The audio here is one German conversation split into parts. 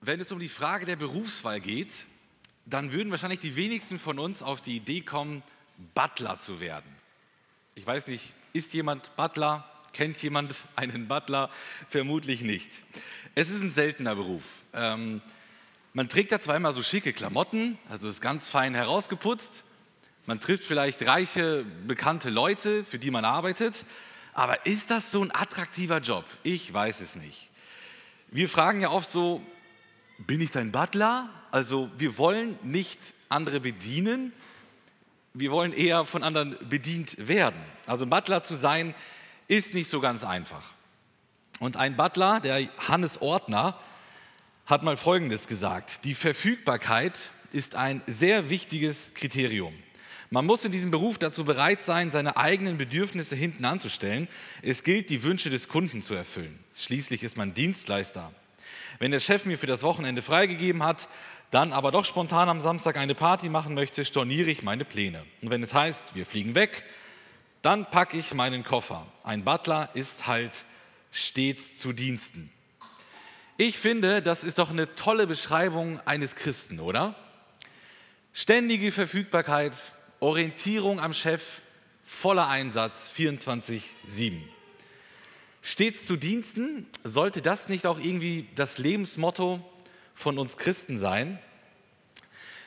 Wenn es um die Frage der Berufswahl geht, dann würden wahrscheinlich die wenigsten von uns auf die Idee kommen, Butler zu werden. Ich weiß nicht, ist jemand Butler? Kennt jemand einen Butler? Vermutlich nicht. Es ist ein seltener Beruf. Ähm, man trägt da zweimal so schicke Klamotten, also ist ganz fein herausgeputzt. Man trifft vielleicht reiche, bekannte Leute, für die man arbeitet. Aber ist das so ein attraktiver Job? Ich weiß es nicht. Wir fragen ja oft so, bin ich dein Butler? Also wir wollen nicht andere bedienen, wir wollen eher von anderen bedient werden. Also Butler zu sein, ist nicht so ganz einfach. Und ein Butler, der Hannes Ortner, hat mal Folgendes gesagt. Die Verfügbarkeit ist ein sehr wichtiges Kriterium. Man muss in diesem Beruf dazu bereit sein, seine eigenen Bedürfnisse hinten anzustellen. Es gilt, die Wünsche des Kunden zu erfüllen. Schließlich ist man Dienstleister. Wenn der Chef mir für das Wochenende freigegeben hat, dann aber doch spontan am Samstag eine Party machen möchte, storniere ich meine Pläne. Und wenn es heißt, wir fliegen weg, dann packe ich meinen Koffer. Ein Butler ist halt stets zu Diensten. Ich finde, das ist doch eine tolle Beschreibung eines Christen, oder? Ständige Verfügbarkeit, Orientierung am Chef, voller Einsatz 24-7. Stets zu Diensten, sollte das nicht auch irgendwie das Lebensmotto von uns Christen sein?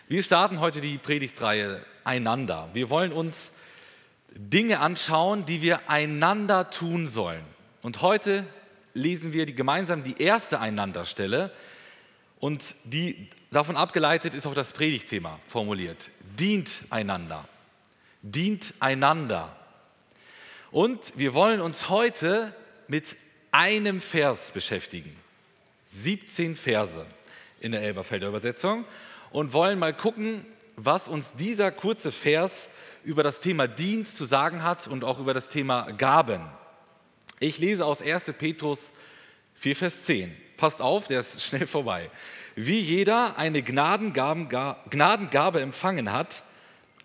Wir starten heute die Predigtreihe Einander. Wir wollen uns Dinge anschauen, die wir einander tun sollen. Und heute lesen wir die, gemeinsam die erste Einanderstelle und die davon abgeleitet ist auch das Predigtthema formuliert. Dient einander. Dient einander. Und wir wollen uns heute mit einem Vers beschäftigen. 17 Verse in der Elberfelder Übersetzung und wollen mal gucken, was uns dieser kurze Vers über das Thema Dienst zu sagen hat und auch über das Thema Gaben. Ich lese aus 1. Petrus 4, Vers 10. Passt auf, der ist schnell vorbei. Wie jeder eine Gnadengabe empfangen hat,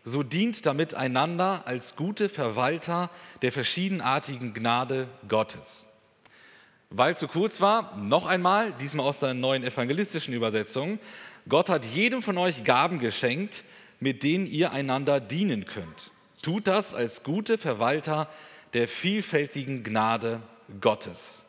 so dient damit einander als gute Verwalter der verschiedenartigen Gnade Gottes. Weil zu kurz war, noch einmal, diesmal aus der neuen evangelistischen Übersetzung, Gott hat jedem von euch Gaben geschenkt, mit denen ihr einander dienen könnt. Tut das als gute Verwalter der vielfältigen Gnade Gottes.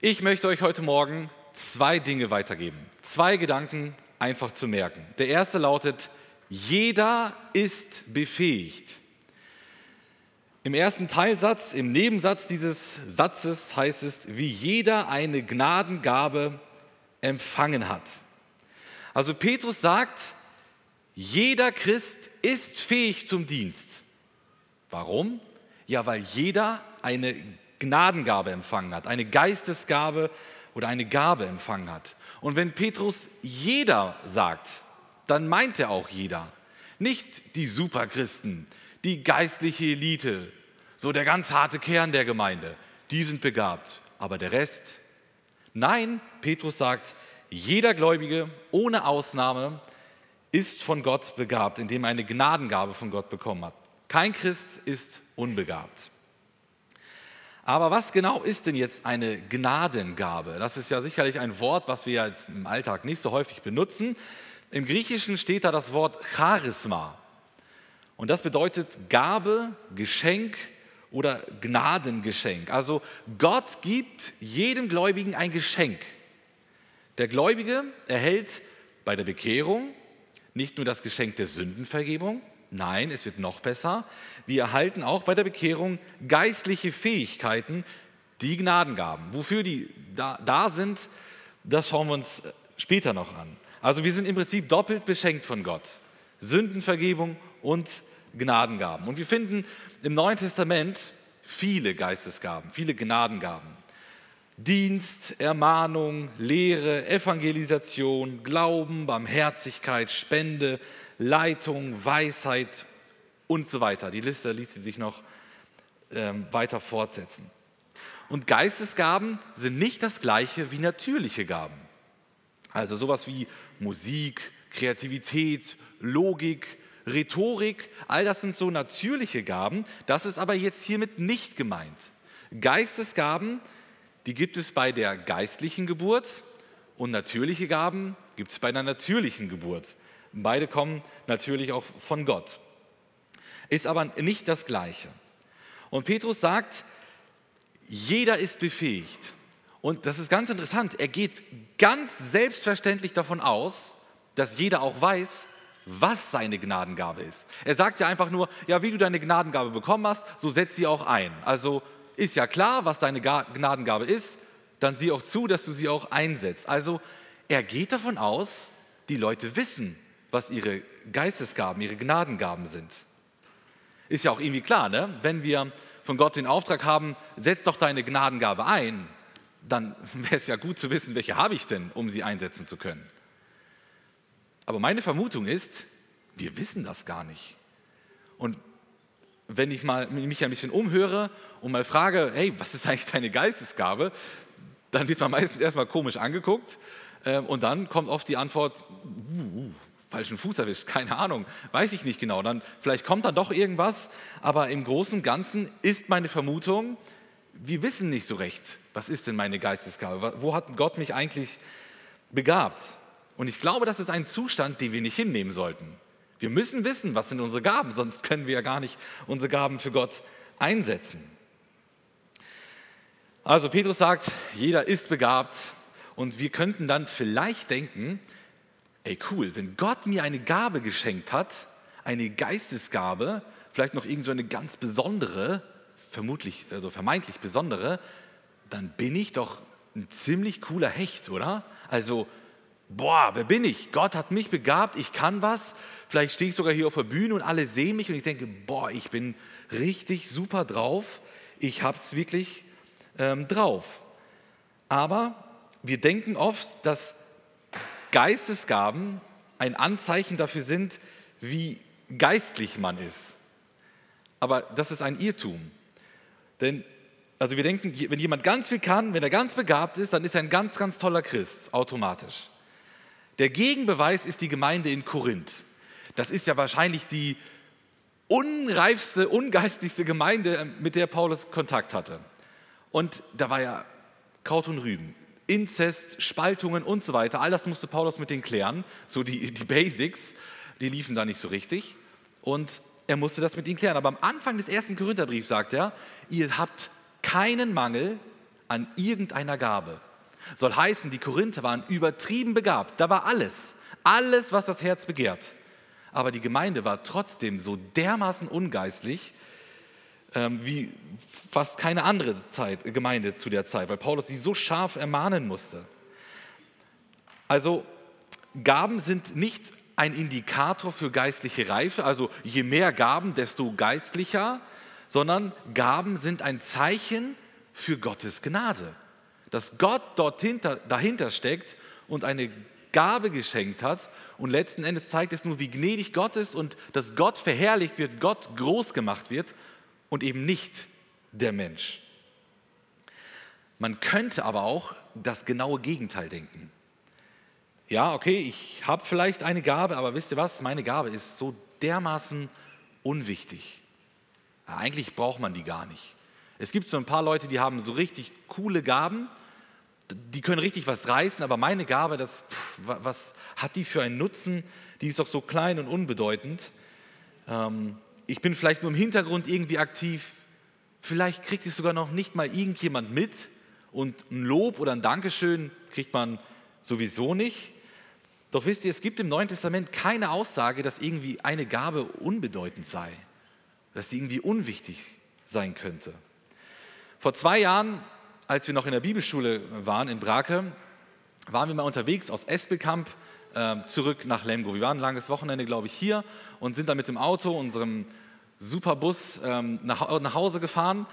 Ich möchte euch heute Morgen zwei Dinge weitergeben, zwei Gedanken einfach zu merken. Der erste lautet, jeder ist befähigt. Im ersten Teilsatz, im Nebensatz dieses Satzes heißt es, wie jeder eine Gnadengabe empfangen hat. Also Petrus sagt, jeder Christ ist fähig zum Dienst. Warum? Ja, weil jeder eine Gnadengabe empfangen hat, eine Geistesgabe oder eine Gabe empfangen hat. Und wenn Petrus jeder sagt, dann meint er auch jeder. Nicht die Superchristen, die geistliche Elite, so der ganz harte Kern der Gemeinde, die sind begabt, aber der Rest? Nein, Petrus sagt, jeder Gläubige ohne Ausnahme ist von Gott begabt, indem er eine Gnadengabe von Gott bekommen hat. Kein Christ ist unbegabt. Aber was genau ist denn jetzt eine Gnadengabe? Das ist ja sicherlich ein Wort, was wir jetzt im Alltag nicht so häufig benutzen. Im Griechischen steht da das Wort Charisma. Und das bedeutet Gabe, Geschenk oder Gnadengeschenk. Also Gott gibt jedem Gläubigen ein Geschenk. Der Gläubige erhält bei der Bekehrung nicht nur das Geschenk der Sündenvergebung, nein, es wird noch besser. Wir erhalten auch bei der Bekehrung geistliche Fähigkeiten, die Gnadengaben. Wofür die da, da sind, das schauen wir uns später noch an. Also wir sind im Prinzip doppelt beschenkt von Gott. Sündenvergebung und Gnadengaben. Und wir finden im Neuen Testament viele Geistesgaben, viele Gnadengaben. Dienst, Ermahnung, Lehre, Evangelisation, Glauben, Barmherzigkeit, Spende, Leitung, Weisheit und so weiter. Die Liste ließ sich noch ähm, weiter fortsetzen. Und Geistesgaben sind nicht das gleiche wie natürliche Gaben. Also sowas wie Musik, Kreativität, Logik, Rhetorik, all das sind so natürliche Gaben. Das ist aber jetzt hiermit nicht gemeint. Geistesgaben, die gibt es bei der geistlichen Geburt Und natürliche Gaben gibt es bei einer natürlichen Geburt. Beide kommen natürlich auch von Gott. Ist aber nicht das Gleiche. Und Petrus sagt, jeder ist befähigt. Und das ist ganz interessant. Er geht ganz selbstverständlich davon aus, dass jeder auch weiß, was seine Gnadengabe ist. Er sagt ja einfach nur, ja, wie du deine Gnadengabe bekommen hast, so setz sie auch ein. Also ist ja klar, was deine Gnadengabe ist, dann sieh auch zu, dass du sie auch einsetzt. Also er geht davon aus, die Leute wissen, was ihre Geistesgaben, ihre Gnadengaben sind. Ist ja auch irgendwie klar, ne? wenn wir von Gott den Auftrag haben, setz doch deine Gnadengabe ein, dann wäre es ja gut zu wissen, welche habe ich denn, um sie einsetzen zu können. Aber meine Vermutung ist, wir wissen das gar nicht. Und wenn ich mal, mich ein bisschen umhöre und mal frage, hey, was ist eigentlich deine Geistesgabe, dann wird man meistens erstmal komisch angeguckt äh, und dann kommt oft die Antwort, uh, falschen Fuß erwischt, keine Ahnung, weiß ich nicht genau. Dann, vielleicht kommt dann doch irgendwas, aber im Großen und Ganzen ist meine Vermutung, wir wissen nicht so recht, was ist denn meine Geistesgabe, wo hat Gott mich eigentlich begabt. Und ich glaube, das ist ein Zustand, den wir nicht hinnehmen sollten. Wir müssen wissen, was sind unsere Gaben, sonst können wir ja gar nicht unsere Gaben für Gott einsetzen. Also Petrus sagt, jeder ist begabt und wir könnten dann vielleicht denken, ey cool, wenn Gott mir eine Gabe geschenkt hat, eine Geistesgabe, vielleicht noch irgend so eine ganz besondere, vermutlich, also vermeintlich besondere, dann bin ich doch ein ziemlich cooler Hecht, oder? Also, boah, wer bin ich? Gott hat mich begabt, ich kann was. Vielleicht stehe ich sogar hier auf der Bühne und alle sehen mich und ich denke, boah, ich bin richtig super drauf. Ich habe es wirklich ähm, drauf. Aber wir denken oft, dass Geistesgaben ein Anzeichen dafür sind, wie geistlich man ist. Aber das ist ein Irrtum. Denn also wir denken, wenn jemand ganz viel kann, wenn er ganz begabt ist, dann ist er ein ganz, ganz toller Christ, automatisch. Der Gegenbeweis ist die Gemeinde in Korinth. Das ist ja wahrscheinlich die unreifste, ungeistigste Gemeinde, mit der Paulus Kontakt hatte. Und da war ja Kraut und Rüben. Inzest, Spaltungen und so weiter. All das musste Paulus mit denen klären. So die, die Basics, die liefen da nicht so richtig. Und er musste das mit ihnen klären. Aber am Anfang des ersten Korintherbriefs sagt er, ihr habt keinen Mangel an irgendeiner Gabe. Soll heißen, die Korinther waren übertrieben begabt. Da war alles. Alles, was das Herz begehrt. Aber die Gemeinde war trotzdem so dermaßen ungeistlich, ähm, wie fast keine andere Zeit, Gemeinde zu der Zeit, weil Paulus sie so scharf ermahnen musste. Also Gaben sind nicht ein Indikator für geistliche Reife, also je mehr Gaben, desto geistlicher, sondern Gaben sind ein Zeichen für Gottes Gnade. Dass Gott dort hinter, dahinter steckt und eine Gabe geschenkt hat und letzten Endes zeigt es nur, wie gnädig Gott ist und dass Gott verherrlicht wird, Gott groß gemacht wird und eben nicht der Mensch. Man könnte aber auch das genaue Gegenteil denken. Ja, okay, ich habe vielleicht eine Gabe, aber wisst ihr was? Meine Gabe ist so dermaßen unwichtig. Ja, eigentlich braucht man die gar nicht. Es gibt so ein paar Leute, die haben so richtig coole Gaben, die können richtig was reißen, aber meine Gabe, das, pff, was hat die für einen Nutzen? Die ist doch so klein und unbedeutend. Ähm, ich bin vielleicht nur im Hintergrund irgendwie aktiv, vielleicht kriegt es sogar noch nicht mal irgendjemand mit und ein Lob oder ein Dankeschön kriegt man sowieso nicht. Doch wisst ihr, es gibt im Neuen Testament keine Aussage, dass irgendwie eine Gabe unbedeutend sei, dass sie irgendwie unwichtig sein könnte. Vor zwei Jahren, als wir noch in der Bibelschule waren in Brake, waren wir mal unterwegs aus Espelkamp äh, zurück nach Lemgo. Wir waren ein langes Wochenende, glaube ich, hier und sind dann mit dem Auto, unserem Superbus, ähm, nach, nach Hause gefahren.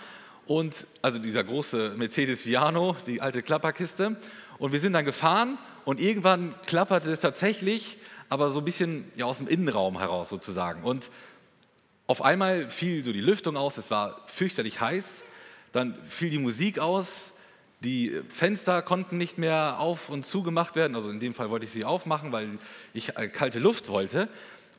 Und, also dieser große Mercedes Viano, die alte Klapperkiste. Und wir sind dann gefahren und irgendwann klapperte es tatsächlich, aber so ein bisschen ja, aus dem Innenraum heraus sozusagen. Und auf einmal fiel so die Lüftung aus, es war fürchterlich heiß. Dann fiel die Musik aus, die Fenster konnten nicht mehr auf und zugemacht werden. Also in dem Fall wollte ich sie aufmachen, weil ich äh, kalte Luft wollte.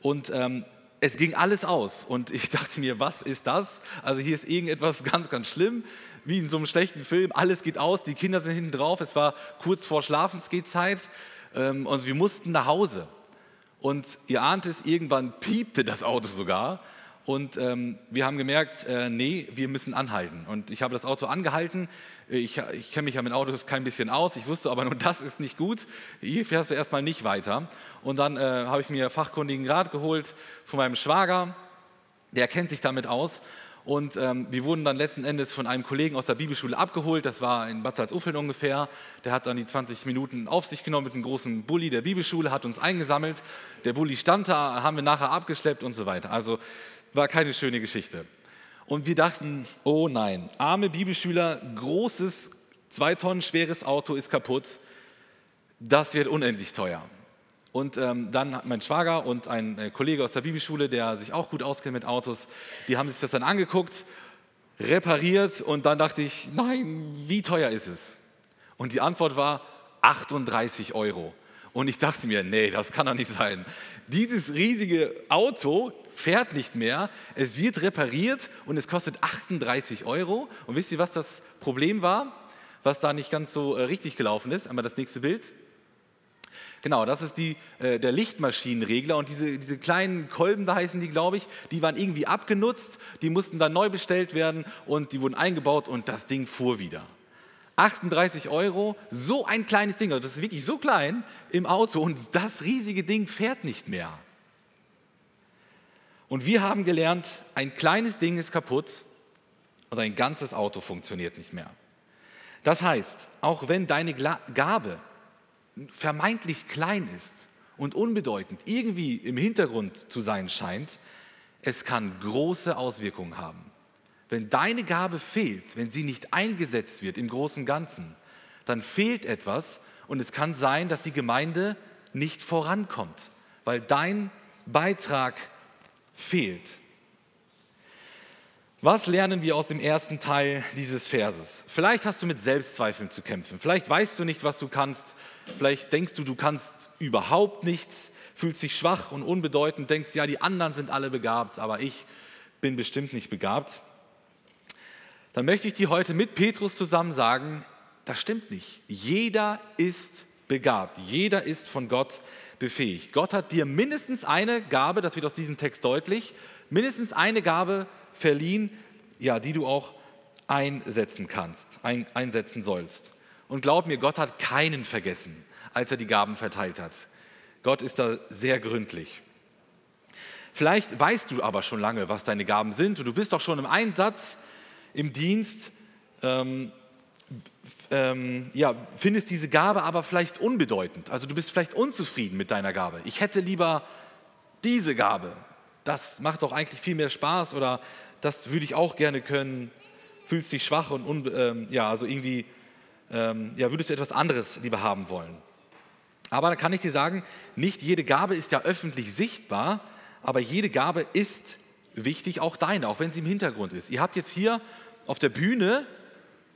Und ähm, es ging alles aus und ich dachte mir, was ist das? Also hier ist irgendetwas ganz, ganz schlimm, wie in so einem schlechten Film. Alles geht aus, die Kinder sind hinten drauf. Es war kurz vor Schlafensgehzeit ähm, und wir mussten nach Hause. Und ihr ahnt es, irgendwann piepte das Auto sogar. Und ähm, wir haben gemerkt, äh, nee, wir müssen anhalten. Und ich habe das Auto angehalten. Ich, ich kenne mich ja mit Autos kein bisschen aus. Ich wusste aber nur, das ist nicht gut. Hier fährst du erstmal nicht weiter. Und dann äh, habe ich mir fachkundigen Rat geholt von meinem Schwager. Der kennt sich damit aus. Und ähm, wir wurden dann letzten Endes von einem Kollegen aus der Bibelschule abgeholt. Das war in Bad Salzuffeln ungefähr. Der hat dann die 20 Minuten auf sich genommen mit einem großen Bulli der Bibelschule, hat uns eingesammelt. Der Bulli stand da, haben wir nachher abgeschleppt und so weiter. Also war keine schöne Geschichte. Und wir dachten, oh nein, arme Bibelschüler, großes, zwei Tonnen schweres Auto ist kaputt, das wird unendlich teuer. Und ähm, dann mein Schwager und ein äh, Kollege aus der Bibelschule, der sich auch gut auskennt mit Autos, die haben sich das dann angeguckt, repariert und dann dachte ich, nein, wie teuer ist es? Und die Antwort war 38 Euro. Und ich dachte mir, nee, das kann doch nicht sein. Dieses riesige Auto fährt nicht mehr, es wird repariert und es kostet 38 Euro. Und wisst ihr, was das Problem war? Was da nicht ganz so äh, richtig gelaufen ist? Einmal das nächste Bild. Genau, das ist die, äh, der Lichtmaschinenregler und diese, diese kleinen Kolben, da heißen die, glaube ich, die waren irgendwie abgenutzt, die mussten dann neu bestellt werden und die wurden eingebaut und das Ding fuhr wieder. 38 Euro, so ein kleines Ding, also das ist wirklich so klein im Auto und das riesige Ding fährt nicht mehr. Und wir haben gelernt, ein kleines Ding ist kaputt und ein ganzes Auto funktioniert nicht mehr. Das heißt, auch wenn deine Gabe vermeintlich klein ist und unbedeutend, irgendwie im Hintergrund zu sein scheint, es kann große Auswirkungen haben. Wenn deine Gabe fehlt, wenn sie nicht eingesetzt wird im großen Ganzen, dann fehlt etwas und es kann sein, dass die Gemeinde nicht vorankommt, weil dein Beitrag fehlt. Was lernen wir aus dem ersten Teil dieses Verses? Vielleicht hast du mit Selbstzweifeln zu kämpfen. Vielleicht weißt du nicht, was du kannst. Vielleicht denkst du, du kannst überhaupt nichts, fühlst dich schwach und unbedeutend, denkst, ja, die anderen sind alle begabt, aber ich bin bestimmt nicht begabt. Dann möchte ich dir heute mit Petrus zusammen sagen, das stimmt nicht. Jeder ist begabt. Jeder ist von Gott befähigt. Gott hat dir mindestens eine Gabe, das wird aus diesem Text deutlich, mindestens eine Gabe verliehen, ja, die du auch einsetzen kannst, ein, einsetzen sollst. Und glaub mir, Gott hat keinen vergessen, als er die Gaben verteilt hat. Gott ist da sehr gründlich. Vielleicht weißt du aber schon lange, was deine Gaben sind und du bist auch schon im Einsatz, im Dienst ähm, ähm, ja, findest diese Gabe aber vielleicht unbedeutend. Also du bist vielleicht unzufrieden mit deiner Gabe. Ich hätte lieber diese Gabe. Das macht doch eigentlich viel mehr Spaß oder das würde ich auch gerne können. Fühlst dich schwach und un, ähm, ja, also irgendwie ähm, ja, würdest du etwas anderes lieber haben wollen. Aber da kann ich dir sagen, nicht jede Gabe ist ja öffentlich sichtbar, aber jede Gabe ist wichtig, auch deine, auch wenn sie im Hintergrund ist. Ihr habt jetzt hier auf der Bühne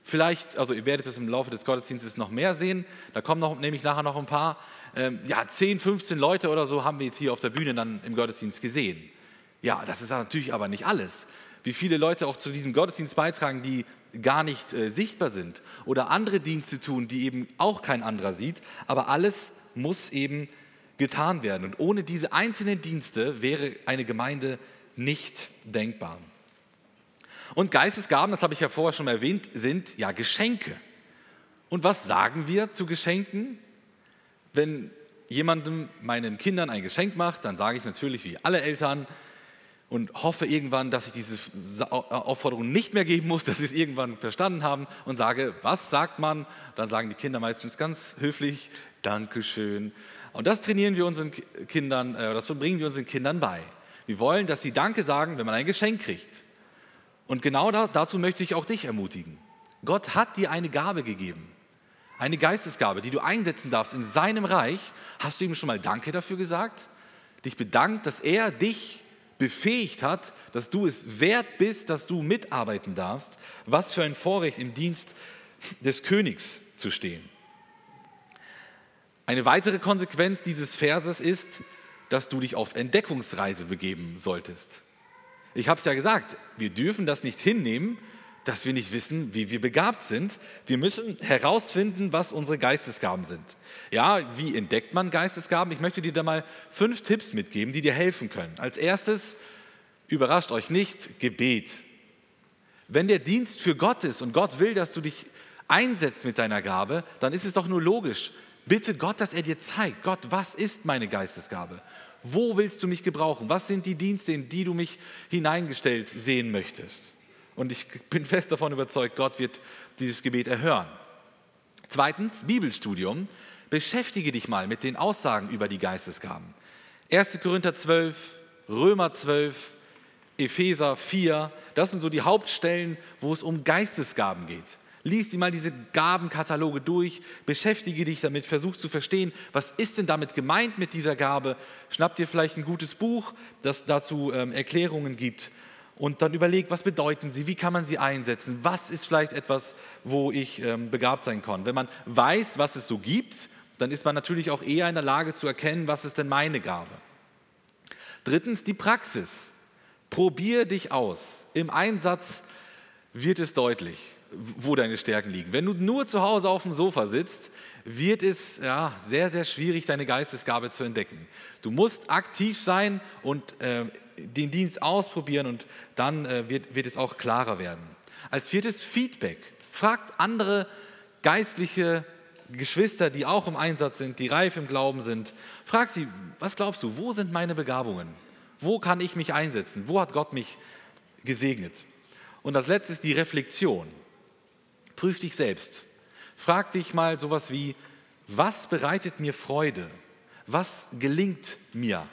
Vielleicht, also ihr werdet es im Laufe des Gottesdienstes noch mehr sehen. Da kommen noch, nämlich nachher noch ein paar. Ähm, ja, 10, 15 Leute oder so haben wir jetzt hier auf der Bühne dann im Gottesdienst gesehen. Ja, das ist natürlich aber nicht alles. Wie viele Leute auch zu diesem Gottesdienst beitragen, die gar nicht äh, sichtbar sind oder andere Dienste tun, die eben auch kein anderer sieht. Aber alles muss eben getan werden. Und ohne diese einzelnen Dienste wäre eine Gemeinde nicht denkbar. Und Geistesgaben, das habe ich ja vorher schon erwähnt, sind ja Geschenke. Und was sagen wir zu Geschenken? Wenn jemandem meinen Kindern ein Geschenk macht, dann sage ich natürlich wie alle Eltern und hoffe irgendwann, dass ich diese Aufforderung nicht mehr geben muss, dass sie es irgendwann verstanden haben und sage, was sagt man? Dann sagen die Kinder meistens ganz höflich, Dankeschön. Und das trainieren wir unseren Kindern, äh, das bringen wir unseren Kindern bei. Wir wollen, dass sie Danke sagen, wenn man ein Geschenk kriegt. Und genau das, dazu möchte ich auch dich ermutigen. Gott hat dir eine Gabe gegeben, eine Geistesgabe, die du einsetzen darfst in seinem Reich. Hast du ihm schon mal Danke dafür gesagt? Dich bedankt, dass er dich befähigt hat, dass du es wert bist, dass du mitarbeiten darfst. Was für ein Vorrecht im Dienst des Königs zu stehen. Eine weitere Konsequenz dieses Verses ist, dass du dich auf Entdeckungsreise begeben solltest. Ich habe es ja gesagt, wir dürfen das nicht hinnehmen, dass wir nicht wissen, wie wir begabt sind. Wir müssen herausfinden, was unsere Geistesgaben sind. Ja, wie entdeckt man Geistesgaben? Ich möchte dir da mal fünf Tipps mitgeben, die dir helfen können. Als erstes, überrascht euch nicht, Gebet. Wenn der Dienst für Gott ist und Gott will, dass du dich einsetzt mit deiner Gabe, dann ist es doch nur logisch. Bitte Gott, dass er dir zeigt, Gott, was ist meine Geistesgabe? Wo willst du mich gebrauchen? Was sind die Dienste, in die du mich hineingestellt sehen möchtest? Und ich bin fest davon überzeugt, Gott wird dieses Gebet erhören. Zweitens, Bibelstudium. Beschäftige dich mal mit den Aussagen über die Geistesgaben. 1. Korinther 12, Römer 12, Epheser 4, das sind so die Hauptstellen, wo es um Geistesgaben geht. Lies dir mal diese Gabenkataloge durch, beschäftige dich damit, versuch zu verstehen, was ist denn damit gemeint mit dieser Gabe. Schnapp dir vielleicht ein gutes Buch, das dazu ähm, Erklärungen gibt und dann überleg, was bedeuten sie, wie kann man sie einsetzen, was ist vielleicht etwas, wo ich ähm, begabt sein kann. Wenn man weiß, was es so gibt, dann ist man natürlich auch eher in der Lage zu erkennen, was ist denn meine Gabe. Drittens die Praxis. Probier dich aus. Im Einsatz wird es deutlich, wo deine Stärken liegen. Wenn du nur zu Hause auf dem Sofa sitzt, wird es ja, sehr, sehr schwierig, deine Geistesgabe zu entdecken. Du musst aktiv sein und äh, den Dienst ausprobieren und dann äh, wird, wird es auch klarer werden. Als viertes Feedback. Fragt andere geistliche Geschwister, die auch im Einsatz sind, die reif im Glauben sind. Frag sie, was glaubst du, wo sind meine Begabungen? Wo kann ich mich einsetzen? Wo hat Gott mich gesegnet? Und das letzte ist die Reflexion. Prüf dich selbst. Frag dich mal sowas wie, was bereitet mir Freude? Was gelingt mir?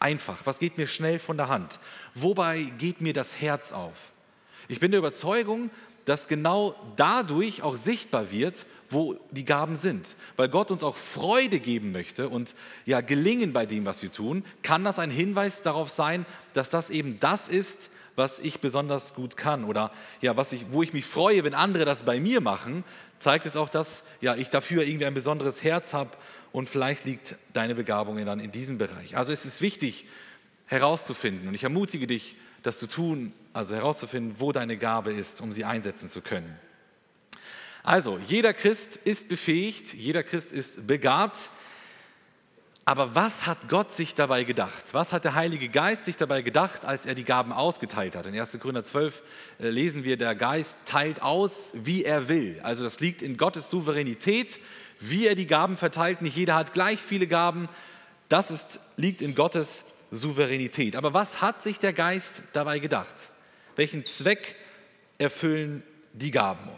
einfach? Was geht mir schnell von der Hand? Wobei geht mir das Herz auf? Ich bin der Überzeugung, dass genau dadurch auch sichtbar wird, wo die Gaben sind. Weil Gott uns auch Freude geben möchte und ja gelingen bei dem, was wir tun, kann das ein Hinweis darauf sein, dass das eben das ist, was ich besonders gut kann oder ja, was ich, wo ich mich freue, wenn andere das bei mir machen, zeigt es auch, dass ja, ich dafür irgendwie ein besonderes Herz habe und vielleicht liegt deine Begabung dann in diesem Bereich. Also es ist wichtig herauszufinden und ich ermutige dich, das zu tun, also herauszufinden, wo deine Gabe ist, um sie einsetzen zu können. Also, jeder Christ ist befähigt, jeder Christ ist begabt, aber was hat Gott sich dabei gedacht? Was hat der Heilige Geist sich dabei gedacht, als er die Gaben ausgeteilt hat? In 1. Korinther 12 äh, lesen wir, der Geist teilt aus, wie er will. Also das liegt in Gottes Souveränität, wie er die Gaben verteilt. Nicht jeder hat gleich viele Gaben. Das ist, liegt in Gottes Souveränität. Aber was hat sich der Geist dabei gedacht? Welchen Zweck erfüllen die Gaben?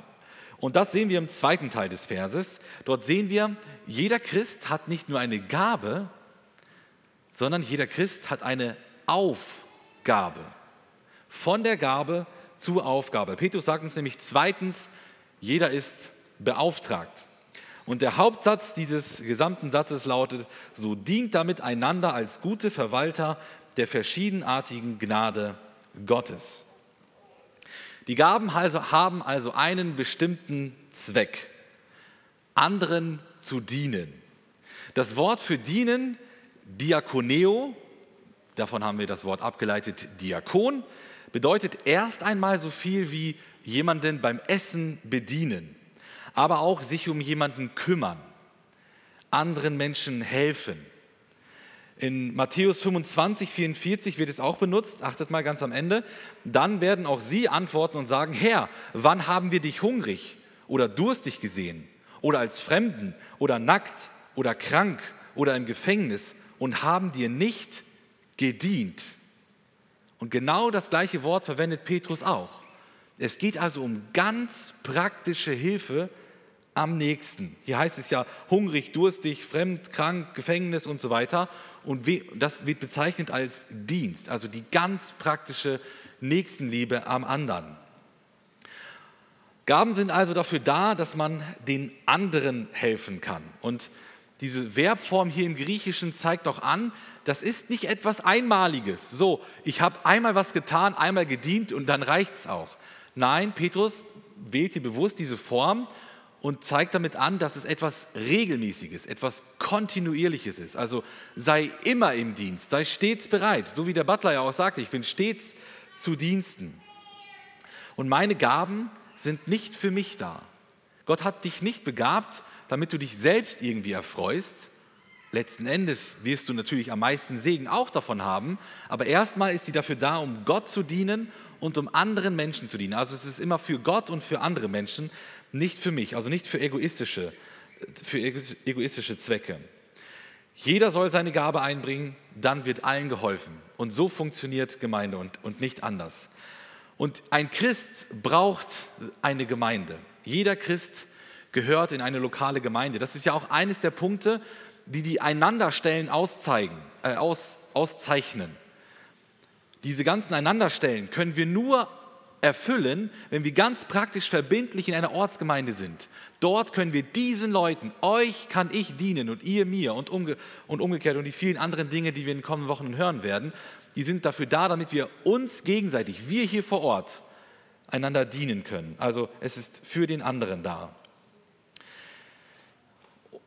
Und das sehen wir im zweiten Teil des Verses. Dort sehen wir, jeder Christ hat nicht nur eine Gabe, sondern jeder Christ hat eine Aufgabe. Von der Gabe zur Aufgabe. Petrus sagt uns nämlich zweitens, jeder ist beauftragt. Und der Hauptsatz dieses gesamten Satzes lautet, so dient damit einander als gute Verwalter der verschiedenartigen Gnade Gottes. Die Gaben also haben also einen bestimmten Zweck, anderen zu dienen. Das Wort für dienen, Diakoneo, davon haben wir das Wort abgeleitet, Diakon, bedeutet erst einmal so viel wie jemanden beim Essen bedienen, aber auch sich um jemanden kümmern, anderen Menschen helfen. In Matthäus 25, 44 wird es auch benutzt, achtet mal ganz am Ende. Dann werden auch sie antworten und sagen, Herr, wann haben wir dich hungrig oder durstig gesehen oder als Fremden oder nackt oder krank oder im Gefängnis und haben dir nicht gedient? Und genau das gleiche Wort verwendet Petrus auch. Es geht also um ganz praktische Hilfe am nächsten. Hier heißt es ja hungrig, durstig, fremd, krank, Gefängnis und so weiter. Und das wird bezeichnet als Dienst, also die ganz praktische Nächstenliebe am anderen. Gaben sind also dafür da, dass man den anderen helfen kann. Und diese Verbform hier im Griechischen zeigt auch an, das ist nicht etwas Einmaliges. So, ich habe einmal was getan, einmal gedient und dann reicht es auch. Nein, Petrus wählt hier bewusst diese Form, und zeigt damit an, dass es etwas Regelmäßiges, etwas Kontinuierliches ist. Also sei immer im Dienst, sei stets bereit. So wie der Butler ja auch sagte, ich bin stets zu Diensten. Und meine Gaben sind nicht für mich da. Gott hat dich nicht begabt, damit du dich selbst irgendwie erfreust. Letzten Endes wirst du natürlich am meisten Segen auch davon haben, aber erstmal ist sie dafür da, um Gott zu dienen und um anderen Menschen zu dienen. Also es ist immer für Gott und für andere Menschen, nicht für mich, also nicht für egoistische, für egoistische Zwecke. Jeder soll seine Gabe einbringen, dann wird allen geholfen. Und so funktioniert Gemeinde und, und nicht anders. Und ein Christ braucht eine Gemeinde. Jeder Christ gehört in eine lokale Gemeinde. Das ist ja auch eines der Punkte, die die Einanderstellen auszeigen, äh, aus, auszeichnen. Diese ganzen Einanderstellen können wir nur erfüllen, wenn wir ganz praktisch verbindlich in einer Ortsgemeinde sind. Dort können wir diesen Leuten, euch kann ich dienen und ihr mir und, umge und umgekehrt und die vielen anderen Dinge, die wir in den kommenden Wochen hören werden, die sind dafür da, damit wir uns gegenseitig, wir hier vor Ort, einander dienen können. Also es ist für den anderen da.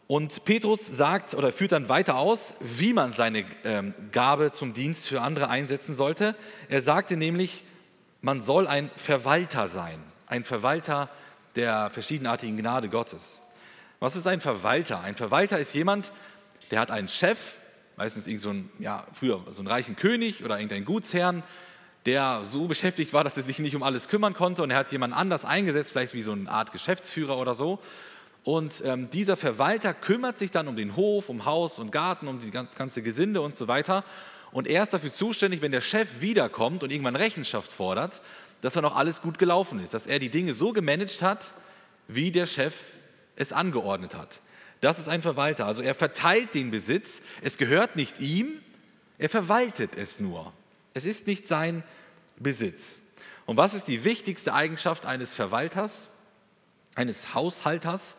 Und Petrus sagt oder führt dann weiter aus, wie man seine ähm, Gabe zum Dienst für andere einsetzen sollte. Er sagte nämlich, man soll ein Verwalter sein, ein Verwalter der verschiedenartigen Gnade Gottes. Was ist ein Verwalter? Ein Verwalter ist jemand, der hat einen Chef, meistens irgend so ein, ja, früher so einen reichen König oder irgendeinen Gutsherrn, der so beschäftigt war, dass er sich nicht um alles kümmern konnte und er hat jemand anders eingesetzt, vielleicht wie so eine Art Geschäftsführer oder so. Und ähm, dieser Verwalter kümmert sich dann um den Hof, um Haus und Garten, um das ganze Gesinde und so weiter und er ist dafür zuständig, wenn der Chef wiederkommt und irgendwann Rechenschaft fordert, dass er noch alles gut gelaufen ist, dass er die Dinge so gemanagt hat, wie der Chef es angeordnet hat. Das ist ein Verwalter. Also er verteilt den Besitz. Es gehört nicht ihm, er verwaltet es nur. Es ist nicht sein Besitz. Und was ist die wichtigste Eigenschaft eines Verwalters, eines Haushalters?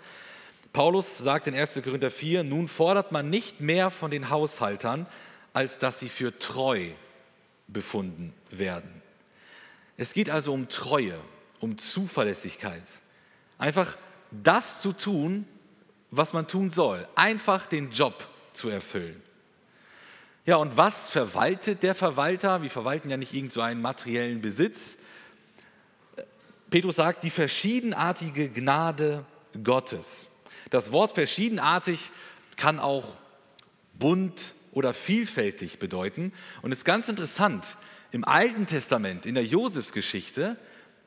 Paulus sagt in 1. Korinther 4, nun fordert man nicht mehr von den Haushaltern, als dass sie für treu befunden werden. Es geht also um Treue, um Zuverlässigkeit. Einfach das zu tun, was man tun soll. Einfach den Job zu erfüllen. Ja, und was verwaltet der Verwalter? Wir verwalten ja nicht irgend so materiellen Besitz. Petrus sagt, die verschiedenartige Gnade Gottes. Das Wort verschiedenartig kann auch bunt oder vielfältig bedeuten. Und es ist ganz interessant, im Alten Testament, in der Josefsgeschichte,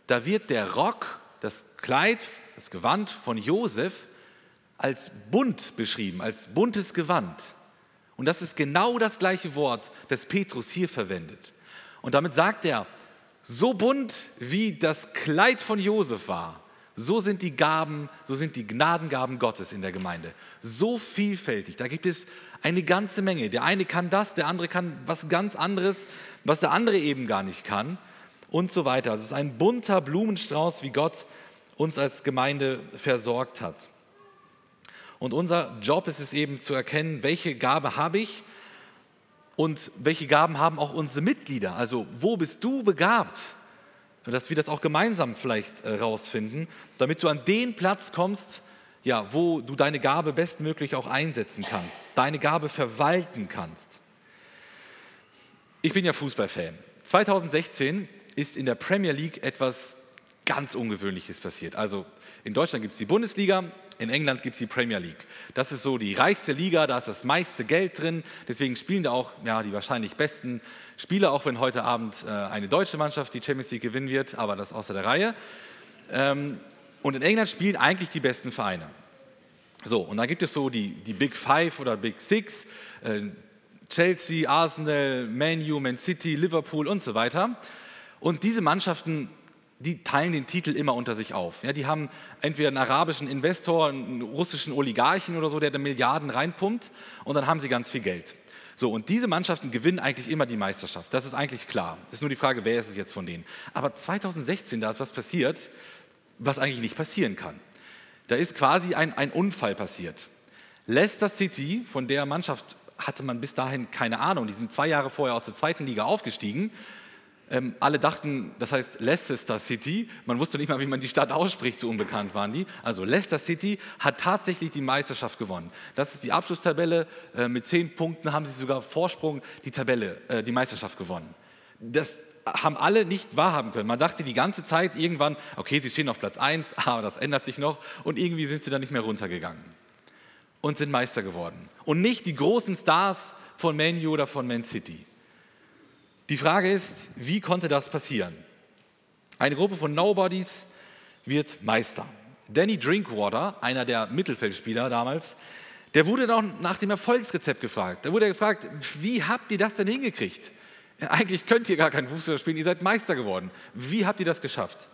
da wird der Rock, das Kleid, das Gewand von Josef als bunt beschrieben, als buntes Gewand. Und das ist genau das gleiche Wort, das Petrus hier verwendet. Und damit sagt er, so bunt wie das Kleid von Josef war, so sind die Gaben, so sind die Gnadengaben Gottes in der Gemeinde. So vielfältig. Da gibt es eine ganze Menge. Der eine kann das, der andere kann was ganz anderes, was der andere eben gar nicht kann und so weiter. Also es ist ein bunter Blumenstrauß, wie Gott uns als Gemeinde versorgt hat. Und unser Job ist es eben zu erkennen, welche Gabe habe ich und welche Gaben haben auch unsere Mitglieder. Also wo bist du begabt? Dass wir das auch gemeinsam vielleicht äh, damit du an den Platz kommst, ja, wo du deine Gabe bestmöglich auch einsetzen kannst, deine Gabe verwalten kannst. Ich bin ja Fußballfan. 2016 ist in der Premier League etwas ganz Ungewöhnliches passiert. Also in Deutschland gibt es die Bundesliga, in England gibt es die Premier League. Das ist so die reichste Liga, da ist das meiste Geld drin. Deswegen spielen da auch ja, die wahrscheinlich besten Spieler, auch wenn heute Abend äh, eine deutsche Mannschaft die Champions League gewinnen wird, aber das außer der Reihe. Ähm, und in England spielen eigentlich die besten Vereine. So, und dann gibt es so die, die Big Five oder Big Six, äh, Chelsea, Arsenal, Man U, Man City, Liverpool und so weiter. Und diese Mannschaften, die teilen den Titel immer unter sich auf. Ja, die haben entweder einen arabischen Investor, einen russischen Oligarchen oder so, der da Milliarden reinpumpt und dann haben sie ganz viel Geld. So, und diese Mannschaften gewinnen eigentlich immer die Meisterschaft. Das ist eigentlich klar. Ist nur die Frage, wer ist es jetzt von denen. Aber 2016, da ist was passiert, was eigentlich nicht passieren kann. Da ist quasi ein, ein Unfall passiert. Leicester City, von der Mannschaft hatte man bis dahin keine Ahnung, die sind zwei Jahre vorher aus der zweiten Liga aufgestiegen, Ähm, alle dachten, das heißt Leicester City. Man wusste nicht mal, wie man die Stadt ausspricht, so unbekannt waren die. Also Leicester City hat tatsächlich die Meisterschaft gewonnen. Das ist die Abschlusstabelle. Äh, mit zehn Punkten haben sie sogar Vorsprung die Tabelle, äh, die Meisterschaft gewonnen. Das haben alle nicht wahrhaben können. Man dachte die ganze Zeit irgendwann, okay, sie stehen auf Platz 1, aber das ändert sich noch und irgendwie sind sie dann nicht mehr runtergegangen und sind Meister geworden. Und nicht die großen Stars von Man U oder von Man City. Die Frage ist, wie konnte das passieren? Eine Gruppe von Nobodies wird Meister. Danny Drinkwater, einer der Mittelfeldspieler damals, der wurde dann nach dem Erfolgsrezept gefragt. Da wurde er gefragt, wie habt ihr das denn hingekriegt? Eigentlich könnt ihr gar kein Fußball spielen, ihr seid Meister geworden. Wie habt ihr das geschafft?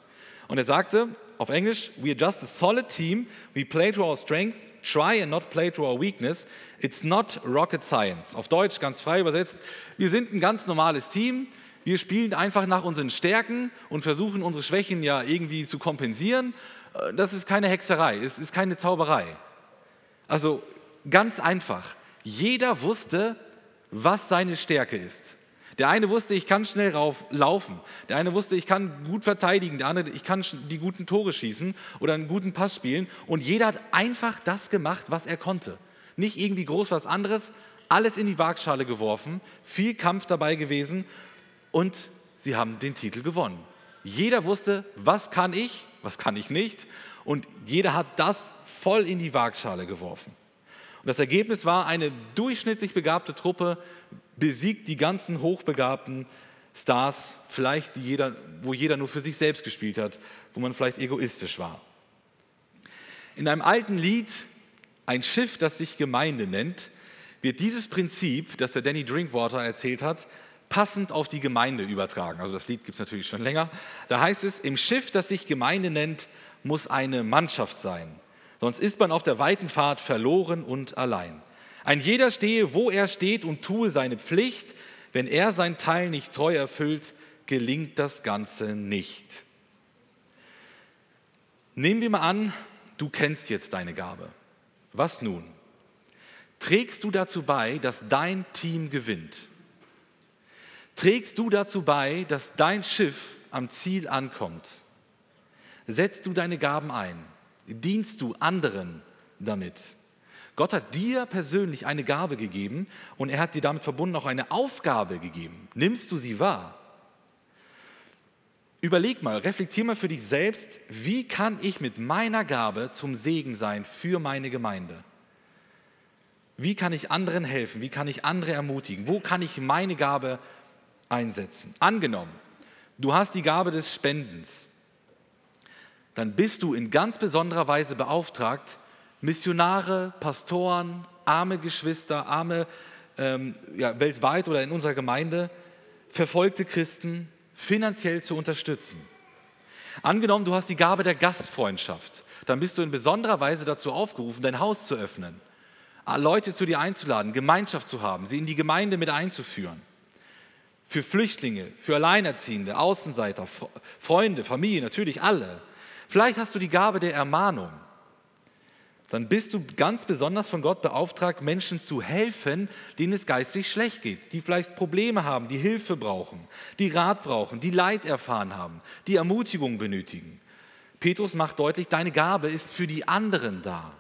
Und er sagte auf Englisch, we are just a solid team, we play to our strength, try and not play to our weakness. It's not rocket science. Auf Deutsch ganz frei übersetzt, wir sind ein ganz normales Team. Wir spielen einfach nach unseren Stärken und versuchen unsere Schwächen ja irgendwie zu kompensieren. Das ist keine Hexerei, es ist keine Zauberei. Also ganz einfach. Jeder wusste, was seine Stärke ist. Der eine wusste, ich kann schnell rauf, laufen. Der eine wusste, ich kann gut verteidigen. Der andere, ich kann die guten Tore schießen oder einen guten Pass spielen. Und jeder hat einfach das gemacht, was er konnte. Nicht irgendwie groß was anderes, alles in die Waagschale geworfen, viel Kampf dabei gewesen und sie haben den Titel gewonnen. Jeder wusste, was kann ich, was kann ich nicht. Und jeder hat das voll in die Waagschale geworfen. Und das Ergebnis war eine durchschnittlich begabte Truppe, besiegt die ganzen hochbegabten Stars, vielleicht jeder, wo jeder nur für sich selbst gespielt hat, wo man vielleicht egoistisch war. In einem alten Lied, ein Schiff, das sich Gemeinde nennt, wird dieses Prinzip, das der Danny Drinkwater erzählt hat, passend auf die Gemeinde übertragen. Also das Lied gibt es natürlich schon länger. Da heißt es, im Schiff, das sich Gemeinde nennt, muss eine Mannschaft sein. Sonst ist man auf der weiten Fahrt verloren und allein. Ein jeder stehe, wo er steht und tue seine Pflicht. Wenn er sein Teil nicht treu erfüllt, gelingt das Ganze nicht. Nehmen wir mal an, du kennst jetzt deine Gabe. Was nun? Trägst du dazu bei, dass dein Team gewinnt? Trägst du dazu bei, dass dein Schiff am Ziel ankommt? Setzt du deine Gaben ein? Dienst du anderen damit? Gott hat dir persönlich eine Gabe gegeben und er hat dir damit verbunden auch eine Aufgabe gegeben. Nimmst du sie wahr? Überleg mal, reflektier mal für dich selbst, wie kann ich mit meiner Gabe zum Segen sein für meine Gemeinde? Wie kann ich anderen helfen? Wie kann ich andere ermutigen? Wo kann ich meine Gabe einsetzen? Angenommen, du hast die Gabe des Spendens, dann bist du in ganz besonderer Weise beauftragt, Missionare, Pastoren, arme Geschwister, arme ähm, ja, weltweit oder in unserer Gemeinde, verfolgte Christen finanziell zu unterstützen. Angenommen, du hast die Gabe der Gastfreundschaft, dann bist du in besonderer Weise dazu aufgerufen, dein Haus zu öffnen, Leute zu dir einzuladen, Gemeinschaft zu haben, sie in die Gemeinde mit einzuführen. Für Flüchtlinge, für Alleinerziehende, Außenseiter, Freunde, Familie, natürlich alle. Vielleicht hast du die Gabe der Ermahnung dann bist du ganz besonders von Gott beauftragt, Menschen zu helfen, denen es geistig schlecht geht, die vielleicht Probleme haben, die Hilfe brauchen, die Rat brauchen, die Leid erfahren haben, die Ermutigung benötigen. Petrus macht deutlich, deine Gabe ist für die anderen da.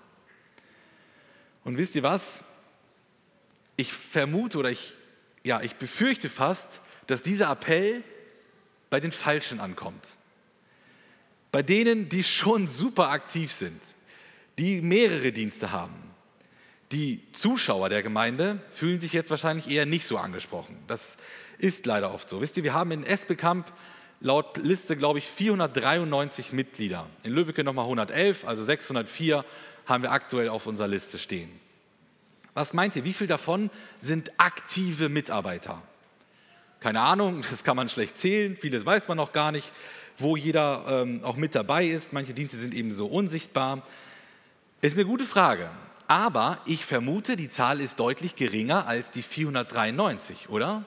Und wisst ihr was? Ich vermute oder ich, ja, ich befürchte fast, dass dieser Appell bei den Falschen ankommt. Bei denen, die schon super aktiv sind die mehrere Dienste haben. Die Zuschauer der Gemeinde fühlen sich jetzt wahrscheinlich eher nicht so angesprochen. Das ist leider oft so. Wisst ihr, wir haben in Esbekamp laut Liste, glaube ich, 493 Mitglieder. In Lübbecke nochmal 111, also 604 haben wir aktuell auf unserer Liste stehen. Was meint ihr, wie viel davon sind aktive Mitarbeiter? Keine Ahnung, das kann man schlecht zählen, vieles weiß man noch gar nicht, wo jeder ähm, auch mit dabei ist. Manche Dienste sind eben so unsichtbar. Ist eine gute Frage. Aber ich vermute, die Zahl ist deutlich geringer als die 493, oder?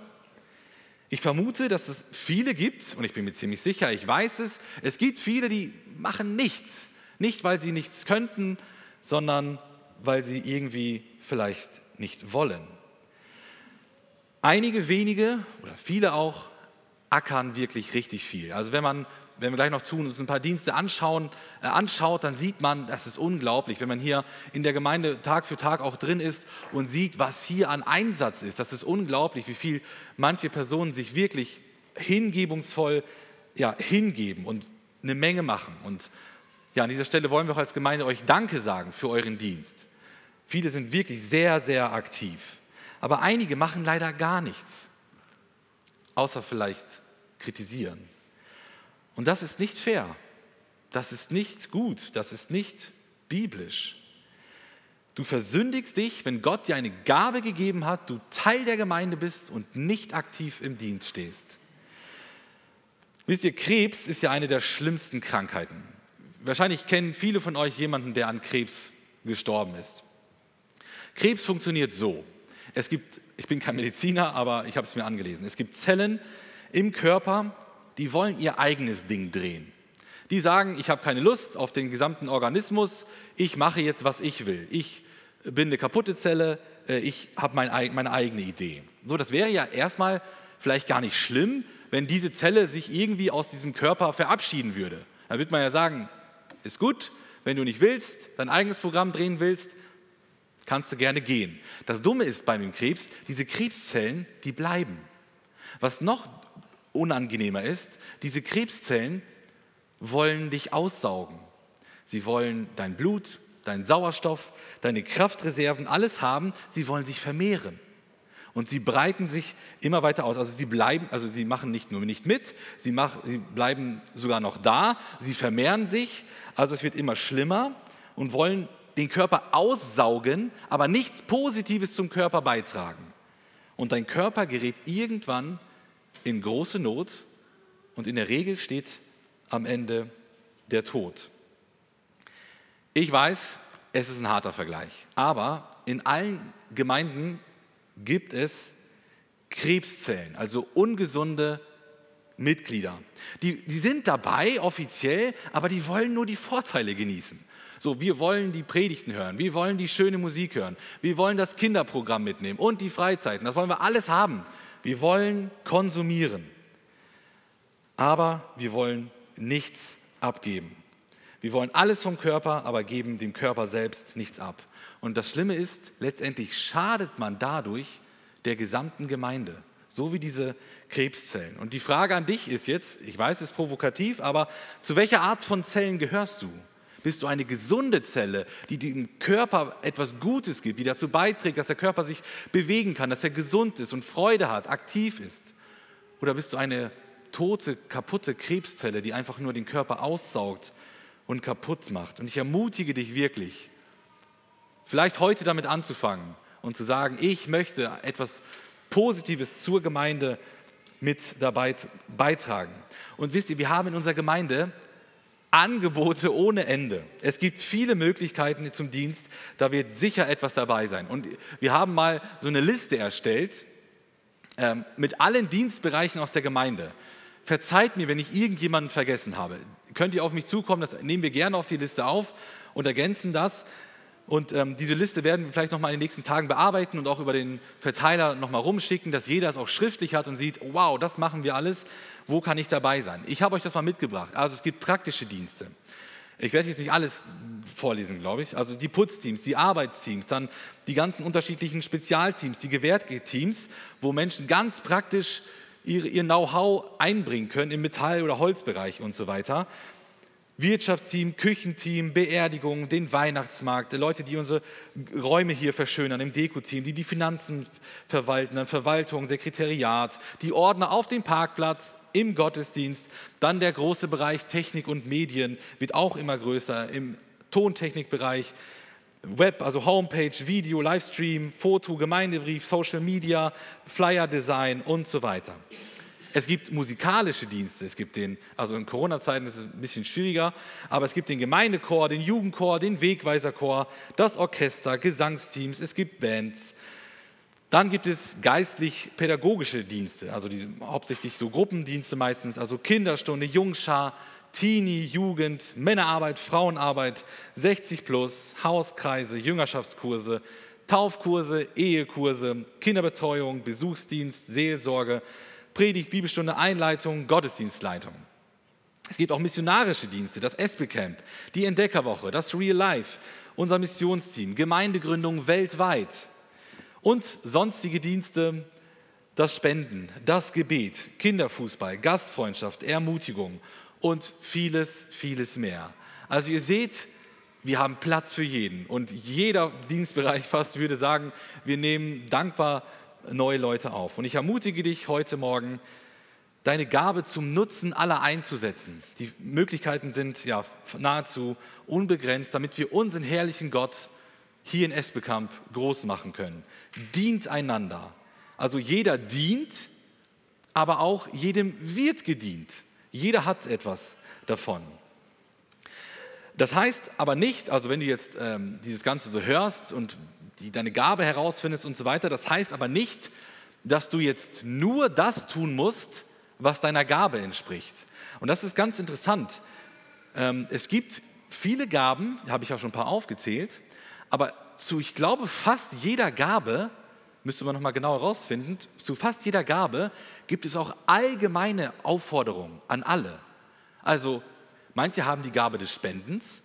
Ich vermute, dass es viele gibt, und ich bin mir ziemlich sicher, ich weiß es, es gibt viele, die machen nichts. Nicht, weil sie nichts könnten, sondern weil sie irgendwie vielleicht nicht wollen. Einige wenige oder viele auch ackern wirklich richtig viel. Also wenn man, wenn wir gleich noch tun, uns ein paar Dienste anschauen, äh, anschaut, dann sieht man, das ist unglaublich, wenn man hier in der Gemeinde Tag für Tag auch drin ist und sieht, was hier an Einsatz ist. Das ist unglaublich, wie viel manche Personen sich wirklich hingebungsvoll ja, hingeben und eine Menge machen. Und ja, an dieser Stelle wollen wir auch als Gemeinde euch Danke sagen für euren Dienst. Viele sind wirklich sehr, sehr aktiv. Aber einige machen leider gar nichts, außer vielleicht kritisieren. Und das ist nicht fair. Das ist nicht gut. Das ist nicht biblisch. Du versündigst dich, wenn Gott dir eine Gabe gegeben hat, du Teil der Gemeinde bist und nicht aktiv im Dienst stehst. Wisst ihr, Krebs ist ja eine der schlimmsten Krankheiten. Wahrscheinlich kennen viele von euch jemanden, der an Krebs gestorben ist. Krebs funktioniert so. Es gibt, ich bin kein Mediziner, aber ich habe es mir angelesen. Es gibt Zellen im Körper, die wollen ihr eigenes Ding drehen. Die sagen, ich habe keine Lust auf den gesamten Organismus, ich mache jetzt, was ich will. Ich bin eine kaputte Zelle, äh, ich habe meine eigene Idee. So, das wäre ja erstmal vielleicht gar nicht schlimm, wenn diese Zelle sich irgendwie aus diesem Körper verabschieden würde. Dann würde man ja sagen, ist gut, wenn du nicht willst, dein eigenes Programm drehen willst, kannst du gerne gehen. Das Dumme ist bei dem Krebs, diese Krebszellen, die bleiben. Was noch unangenehmer ist, diese Krebszellen wollen dich aussaugen. Sie wollen dein Blut, deinen Sauerstoff, deine Kraftreserven, alles haben. Sie wollen sich vermehren und sie breiten sich immer weiter aus. Also sie bleiben, also sie machen nicht nur nicht mit, sie, machen, sie bleiben sogar noch da, sie vermehren sich, also es wird immer schlimmer und wollen den Körper aussaugen, aber nichts Positives zum Körper beitragen. Und dein Körper gerät irgendwann in große Not und in der Regel steht am Ende der Tod. Ich weiß, es ist ein harter Vergleich, aber in allen Gemeinden gibt es Krebszellen, also ungesunde Mitglieder. Die, die sind dabei offiziell, aber die wollen nur die Vorteile genießen. So, wir wollen die Predigten hören, wir wollen die schöne Musik hören, wir wollen das Kinderprogramm mitnehmen und die Freizeiten. Das wollen wir alles haben. Wir wollen konsumieren. Aber wir wollen nichts abgeben. Wir wollen alles vom Körper, aber geben dem Körper selbst nichts ab. Und das Schlimme ist, letztendlich schadet man dadurch der gesamten Gemeinde, so wie diese Krebszellen. Und die Frage an dich ist jetzt, ich weiß, es ist provokativ, aber zu welcher Art von Zellen gehörst du? Bist du eine gesunde Zelle, die dem Körper etwas Gutes gibt, die dazu beiträgt, dass der Körper sich bewegen kann, dass er gesund ist und Freude hat, aktiv ist? Oder bist du eine tote, kaputte Krebszelle, die einfach nur den Körper aussaugt und kaputt macht? Und ich ermutige dich wirklich, Vielleicht heute damit anzufangen und zu sagen, ich möchte etwas Positives zur Gemeinde mit dabei beitragen. Und wisst ihr, wir haben in unserer Gemeinde Angebote ohne Ende. Es gibt viele Möglichkeiten zum Dienst, da wird sicher etwas dabei sein. Und wir haben mal so eine Liste erstellt ähm, mit allen Dienstbereichen aus der Gemeinde. Verzeiht mir, wenn ich irgendjemanden vergessen habe. Könnt ihr auf mich zukommen, das nehmen wir gerne auf die Liste auf und ergänzen das. Und ähm, diese Liste werden wir vielleicht nochmal in den nächsten Tagen bearbeiten und auch über den Verteiler nochmal rumschicken, dass jeder es auch schriftlich hat und sieht, wow, das machen wir alles, wo kann ich dabei sein? Ich habe euch das mal mitgebracht. Also es gibt praktische Dienste. Ich werde jetzt nicht alles vorlesen, glaube ich. Also die Putzteams, die Arbeitsteams, dann die ganzen unterschiedlichen Spezialteams, die Gewerkteams, wo Menschen ganz praktisch ihr Know-how einbringen können im Metall- oder Holzbereich und so weiter. Wirtschaftsteam, Küchenteam, Beerdigung, den Weihnachtsmarkt, Leute, die unsere Räume hier verschönern, im Deko-Team, die die Finanzen verwalten, dann Verwaltung, Sekretariat, die Ordner auf dem Parkplatz, im Gottesdienst, dann der große Bereich Technik und Medien wird auch immer größer, im Tontechnikbereich, Web, also Homepage, Video, Livestream, Foto, Gemeindebrief, Social Media, Flyer Design und so weiter. Es gibt musikalische Dienste, es gibt den, also in Corona-Zeiten ist es ein bisschen schwieriger, aber es gibt den Gemeindechor, den Jugendchor, den Wegweiserchor, das Orchester, Gesangsteams, es gibt Bands. Dann gibt es geistlich-pädagogische Dienste, also die, hauptsächlich so Gruppendienste meistens, also Kinderstunde, Jungschar, Teenie, Jugend, Männerarbeit, Frauenarbeit, 60 plus, Hauskreise, Jüngerschaftskurse, Taufkurse, Ehekurse, Kinderbetreuung, Besuchsdienst, Seelsorge, Predigt, Bibelstunde, Einleitung, Gottesdienstleitung. Es gibt auch missionarische Dienste, das Espelcamp, die Entdeckerwoche, das Real Life, unser Missionsteam, Gemeindegründung weltweit und sonstige Dienste, das Spenden, das Gebet, Kinderfußball, Gastfreundschaft, Ermutigung und vieles, vieles mehr. Also ihr seht, wir haben Platz für jeden und jeder Dienstbereich fast würde sagen, wir nehmen dankbar neue Leute auf. Und ich ermutige dich heute Morgen, deine Gabe zum Nutzen aller einzusetzen. Die Möglichkeiten sind ja nahezu unbegrenzt, damit wir unseren herrlichen Gott hier in Esbekamp groß machen können. Dient einander. Also jeder dient, aber auch jedem wird gedient. Jeder hat etwas davon. Das heißt aber nicht, also wenn du jetzt ähm, dieses Ganze so hörst und die, deine Gabe herausfindest und so weiter, das heißt aber nicht, dass du jetzt nur das tun musst, was deiner Gabe entspricht. Und das ist ganz interessant. Ähm, es gibt viele Gaben, habe ich auch schon ein paar aufgezählt, aber zu, ich glaube, fast jeder Gabe, müsste man nochmal genau herausfinden, zu fast jeder Gabe gibt es auch allgemeine Aufforderungen an alle. Also manche haben die Gabe des Spendens.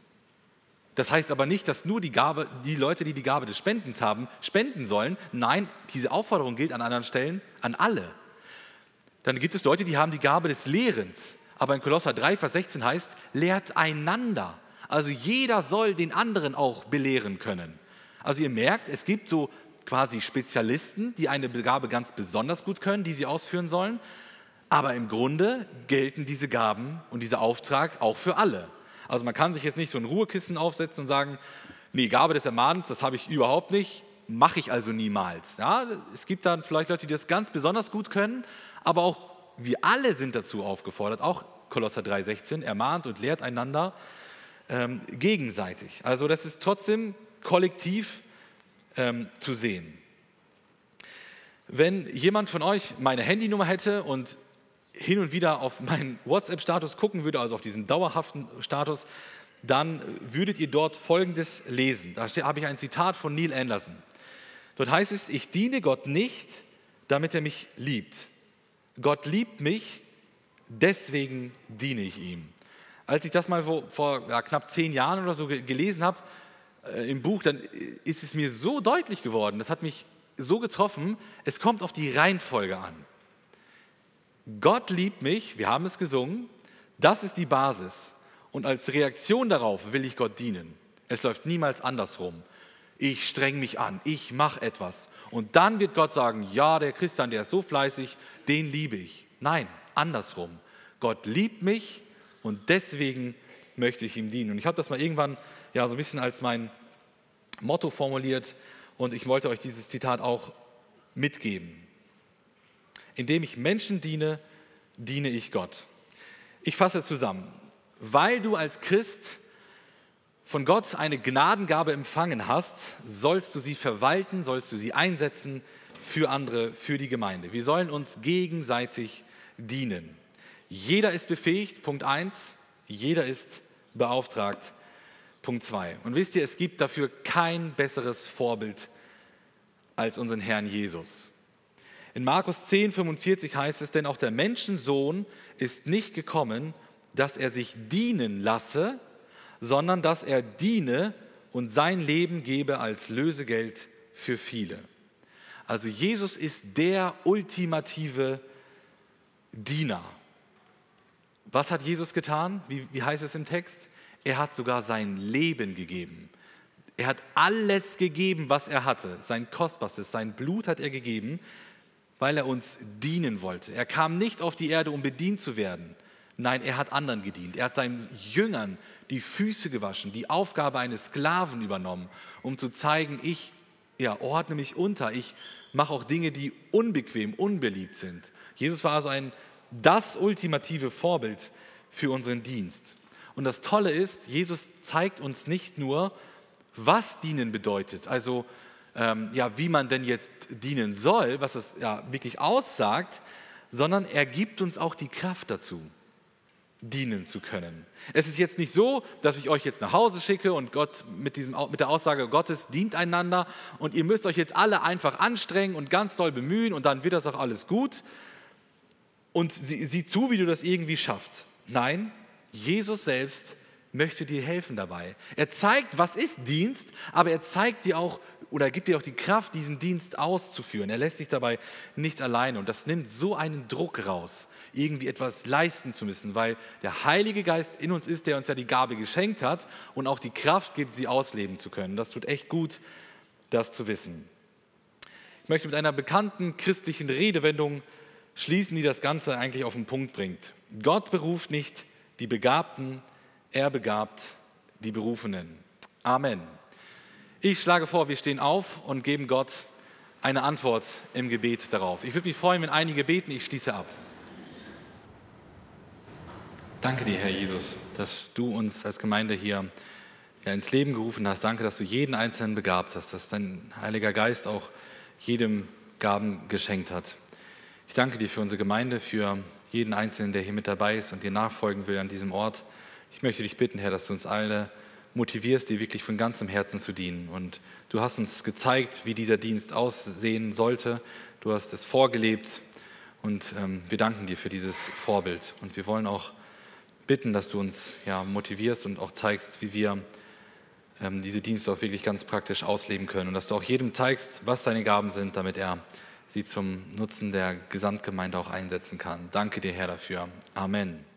Das heißt aber nicht, dass nur die, Gabe, die Leute, die die Gabe des Spendens haben, spenden sollen. Nein, diese Aufforderung gilt an anderen Stellen an alle. Dann gibt es Leute, die haben die Gabe des Lehrens. Aber in Kolosser 3, Vers 16 heißt, lehrt einander. Also jeder soll den anderen auch belehren können. Also ihr merkt, es gibt so quasi Spezialisten, die eine Gabe ganz besonders gut können, die sie ausführen sollen. Aber im Grunde gelten diese Gaben und dieser Auftrag auch für alle. Also man kann sich jetzt nicht so ein Ruhekissen aufsetzen und sagen, nee, Gabe des Ermahnens, das habe ich überhaupt nicht, mache ich also niemals. Ja, es gibt dann vielleicht Leute, die das ganz besonders gut können, aber auch wir alle sind dazu aufgefordert, auch Kolosser 3,16, ermahnt und lehrt einander ähm, gegenseitig. Also das ist trotzdem kollektiv ähm, zu sehen. Wenn jemand von euch meine Handynummer hätte und hin und wieder auf meinen WhatsApp-Status gucken würde, also auf diesen dauerhaften Status, dann würdet ihr dort Folgendes lesen. Da habe ich ein Zitat von Neil Anderson. Dort heißt es, ich diene Gott nicht, damit er mich liebt, Gott liebt mich, deswegen diene ich ihm. Als ich das mal vor, ja, knapp zehn Jahren oder so gelesen habe äh, im Buch, dann ist es mir so deutlich geworden, das hat mich so getroffen, es kommt auf die Reihenfolge an. Gott liebt mich, wir haben es gesungen, das ist die Basis. Und als Reaktion darauf will ich Gott dienen. Es läuft niemals andersrum. Ich streng mich an, ich mache etwas. Und dann wird Gott sagen, ja, der Christian, der ist so fleißig, den liebe ich. Nein, andersrum. Gott liebt mich und deswegen möchte ich ihm dienen. Und ich habe das mal irgendwann ja so ein bisschen als mein Motto formuliert und ich wollte euch dieses Zitat auch mitgeben. Indem ich Menschen diene, diene ich Gott. Ich fasse zusammen. Weil du als Christ von Gott eine Gnadengabe empfangen hast, sollst du sie verwalten, sollst du sie einsetzen für andere, für die Gemeinde. Wir sollen uns gegenseitig dienen. Jeder ist befähigt, Punkt 1, jeder ist beauftragt, Punkt 2. Und wisst ihr, es gibt dafür kein besseres Vorbild als unseren Herrn Jesus. In Markus 10, 45 heißt es, denn auch der Menschensohn ist nicht gekommen, dass er sich dienen lasse, sondern dass er diene und sein Leben gebe als Lösegeld für viele. Also Jesus ist der ultimative Diener. Was hat Jesus getan? Wie, wie heißt es im Text? Er hat sogar sein Leben gegeben. Er hat alles gegeben, was er hatte. Sein Kostbarstes, sein Blut hat er gegeben, weil er uns dienen wollte. Er kam nicht auf die Erde, um bedient zu werden. Nein, er hat anderen gedient. Er hat seinen Jüngern die Füße gewaschen, die Aufgabe eines Sklaven übernommen, um zu zeigen, ich ja, ordne mich unter, ich mache auch Dinge, die unbequem, unbeliebt sind. Jesus war also ein, das ultimative Vorbild für unseren Dienst. Und das Tolle ist, Jesus zeigt uns nicht nur, was dienen bedeutet, also ähm, ja, wie man denn jetzt dienen soll, was es ja wirklich aussagt, sondern er gibt uns auch die Kraft dazu dienen zu können. Es ist jetzt nicht so, dass ich euch jetzt nach Hause schicke und Gott mit, diesem, mit der Aussage Gottes dient einander und ihr müsst euch jetzt alle einfach anstrengen und ganz doll bemühen und dann wird das auch alles gut. und sieh, sieh zu, wie du das irgendwie schaffst. Nein, Jesus selbst möchte dir helfen dabei. Er zeigt, was ist Dienst, aber er zeigt dir auch oder gibt dir auch die Kraft, diesen Dienst auszuführen. Er lässt sich dabei nicht alleine und das nimmt so einen Druck raus, irgendwie etwas leisten zu müssen, weil der Heilige Geist in uns ist, der uns ja die Gabe geschenkt hat und auch die Kraft gibt, sie ausleben zu können. Das tut echt gut, das zu wissen. Ich möchte mit einer bekannten christlichen Redewendung schließen, die das Ganze eigentlich auf den Punkt bringt. Gott beruft nicht die Begabten, er begabt die Berufenen. Amen. Ich schlage vor, wir stehen auf und geben Gott eine Antwort im Gebet darauf. Ich würde mich freuen, wenn einige beten. Ich schließe ab. Danke dir, Herr Jesus, dass du uns als Gemeinde hier ja, ins Leben gerufen hast. Danke, dass du jeden Einzelnen begabt hast, dass dein Heiliger Geist auch jedem Gaben geschenkt hat. Ich danke dir für unsere Gemeinde, für jeden Einzelnen, der hier mit dabei ist und dir nachfolgen will an diesem Ort. Ich möchte dich bitten, Herr, dass du uns alle motivierst, dir wirklich von ganzem Herzen zu dienen. Und du hast uns gezeigt, wie dieser Dienst aussehen sollte. Du hast es vorgelebt und ähm, wir danken dir für dieses Vorbild. Und wir wollen auch bitten, dass du uns ja, motivierst und auch zeigst, wie wir ähm, diese Dienste auch wirklich ganz praktisch ausleben können. Und dass du auch jedem zeigst, was seine Gaben sind, damit er sie zum Nutzen der Gesamtgemeinde auch einsetzen kann. Danke dir, Herr, dafür. Amen.